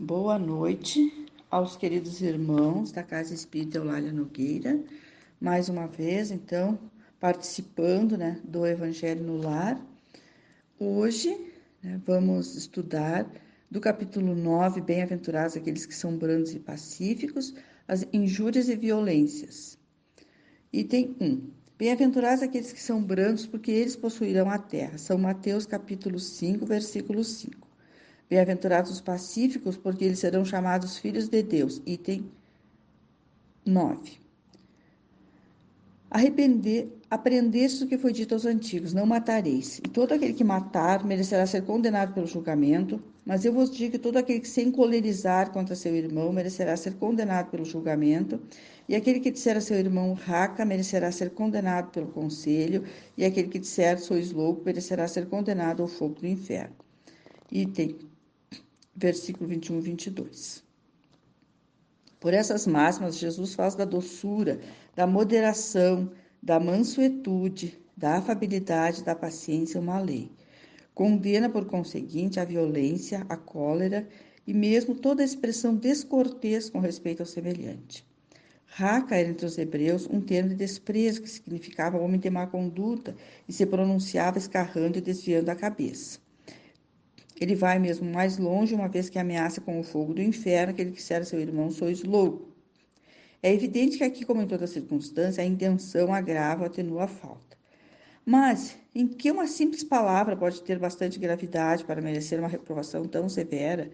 Boa noite aos queridos irmãos da Casa Espírita Eulália Nogueira, mais uma vez, então, participando né, do Evangelho no Lar. Hoje né, vamos estudar do capítulo 9, Bem-aventurados aqueles que são brandos e pacíficos, as injúrias e violências. Item 1. Bem-aventurados aqueles que são brandos, porque eles possuirão a terra. São Mateus capítulo 5, versículo 5. Bem-aventurados os pacíficos, porque eles serão chamados filhos de Deus. Item 9. Arrepender, aprendeste o que foi dito aos antigos: não matareis. E todo aquele que matar merecerá ser condenado pelo julgamento. Mas eu vos digo que todo aquele que se encolerizar contra seu irmão merecerá ser condenado pelo julgamento. E aquele que disser a seu irmão raca merecerá ser condenado pelo conselho. E aquele que disser sois louco merecerá ser condenado ao fogo do inferno. Item versículo 21 e 22. Por essas máximas, Jesus faz da doçura, da moderação, da mansuetude, da afabilidade, da paciência uma lei. Condena, por conseguinte, a violência, a cólera e mesmo toda expressão descortês com respeito ao semelhante. Raca era entre os hebreus um termo de desprezo que significava homem de má conduta e se pronunciava escarrando e desviando a cabeça. Ele vai mesmo mais longe, uma vez que ameaça com o fogo do inferno aquele que a seu irmão, sois louco. É evidente que aqui, como em toda circunstância, a intenção agrava ou atenua a falta. Mas, em que uma simples palavra pode ter bastante gravidade para merecer uma reprovação tão severa,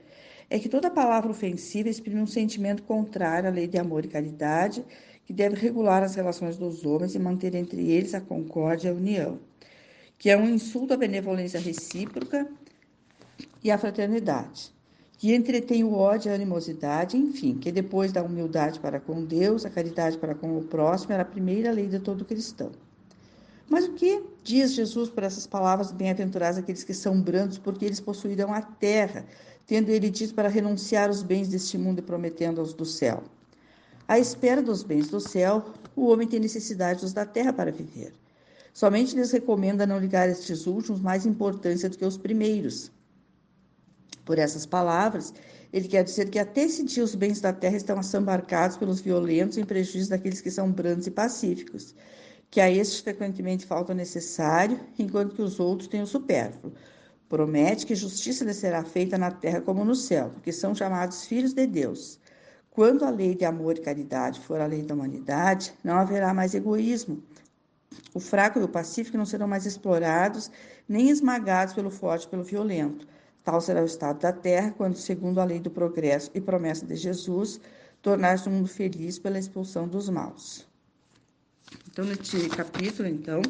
é que toda palavra ofensiva exprime um sentimento contrário à lei de amor e caridade, que deve regular as relações dos homens e manter entre eles a concórdia e a união, que é um insulto à benevolência recíproca e a fraternidade, que entretém o ódio e a animosidade, enfim, que depois da humildade para com Deus, a caridade para com o próximo era a primeira lei de todo cristão. Mas o que diz Jesus por essas palavras bem-aventuradas aqueles que são brandos, porque eles possuirão a terra, tendo ele dito para renunciar os bens deste mundo e prometendo-os do céu? À espera dos bens do céu, o homem tem necessidade dos da terra para viver. Somente lhes recomenda não ligar estes últimos mais importância do que os primeiros, por essas palavras, ele quer dizer que até esse dia os bens da terra estão assambarcados pelos violentos em prejuízo daqueles que são brandos e pacíficos, que a estes frequentemente falta o necessário, enquanto que os outros têm o supérfluo. Promete que justiça lhes será feita na terra como no céu, porque são chamados filhos de Deus. Quando a lei de amor e caridade for a lei da humanidade, não haverá mais egoísmo. O fraco e o pacífico não serão mais explorados, nem esmagados pelo forte e pelo violento. Tal será o estado da terra quando, segundo a lei do progresso e promessa de Jesus, tornar-se um mundo feliz pela expulsão dos maus. Então, neste capítulo, então,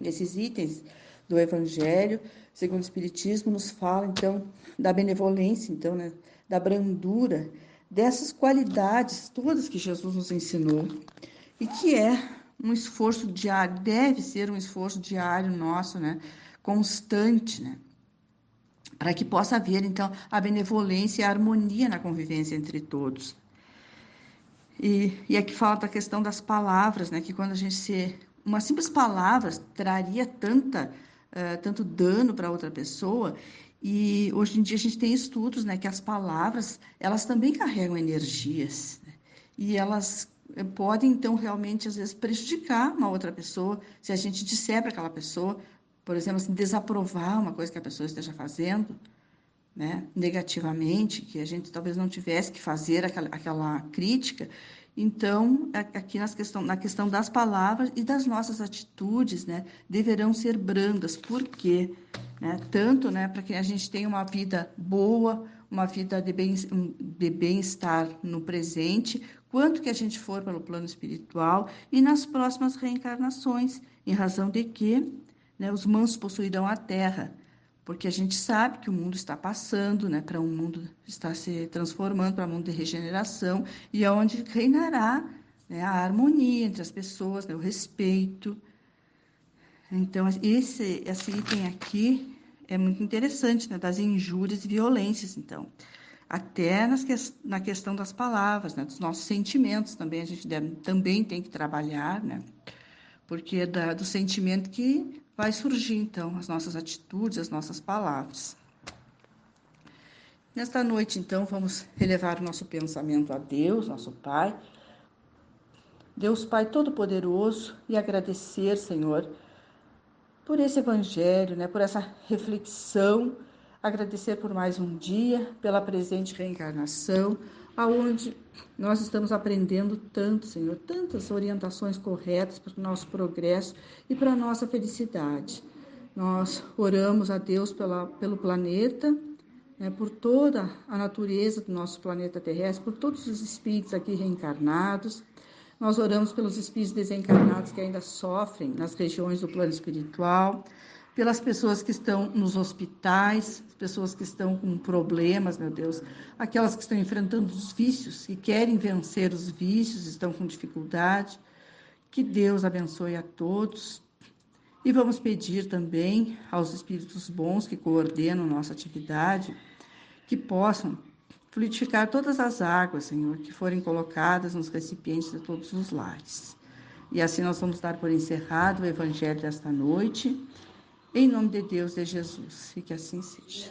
nesses itens do Evangelho, segundo o Espiritismo, nos fala, então, da benevolência, então, né, da brandura, dessas qualidades todas que Jesus nos ensinou e que é um esforço diário, deve ser um esforço diário nosso, né, constante, né, para que possa haver, então, a benevolência e a harmonia na convivência entre todos. E, e aqui fala da questão das palavras, né? Que quando a gente se. Uma simples palavra traria tanta, uh, tanto dano para outra pessoa. E hoje em dia a gente tem estudos, né? Que as palavras, elas também carregam energias. Né? E elas eh, podem, então, realmente, às vezes, prejudicar uma outra pessoa, se a gente disser para aquela pessoa, por exemplo, assim, desaprovar uma coisa que a pessoa esteja fazendo, né, negativamente, que a gente talvez não tivesse que fazer aquela, aquela crítica. Então, aqui nas questão, na questão das palavras e das nossas atitudes, né, deverão ser brandas. Por quê? Né? Tanto né, para que a gente tenha uma vida boa, uma vida de bem-estar bem no presente, quanto que a gente for pelo plano espiritual e nas próximas reencarnações, em razão de que né, os mansos possuirão a terra, porque a gente sabe que o mundo está passando né, para um mundo, está se transformando para um mundo de regeneração, e é onde reinará né, a harmonia entre as pessoas, né, o respeito. Então, esse, esse item aqui é muito interessante, né, das injúrias e violências, então. Até nas que, na questão das palavras, né, dos nossos sentimentos também, a gente deve, também tem que trabalhar, né, porque é da, do sentimento que vai surgir então as nossas atitudes, as nossas palavras. Nesta noite, então, vamos elevar o nosso pensamento a Deus, nosso Pai. Deus Pai Todo-Poderoso, e agradecer, Senhor, por esse evangelho, né, por essa reflexão, agradecer por mais um dia, pela presente reencarnação, aonde nós estamos aprendendo tanto, Senhor, tantas orientações corretas para o nosso progresso e para a nossa felicidade. Nós oramos a Deus pela, pelo planeta, né, por toda a natureza do nosso planeta terrestre, por todos os espíritos aqui reencarnados. Nós oramos pelos espíritos desencarnados que ainda sofrem nas regiões do plano espiritual, pelas pessoas que estão nos hospitais, pessoas que estão com problemas, meu Deus, aquelas que estão enfrentando os vícios e querem vencer os vícios, estão com dificuldade. Que Deus abençoe a todos. E vamos pedir também aos espíritos bons que coordenam nossa atividade que possam fluidificar todas as águas, Senhor, que forem colocadas nos recipientes de todos os lares. E assim nós vamos dar por encerrado o evangelho desta noite, em nome de Deus de Jesus, e que assim seja.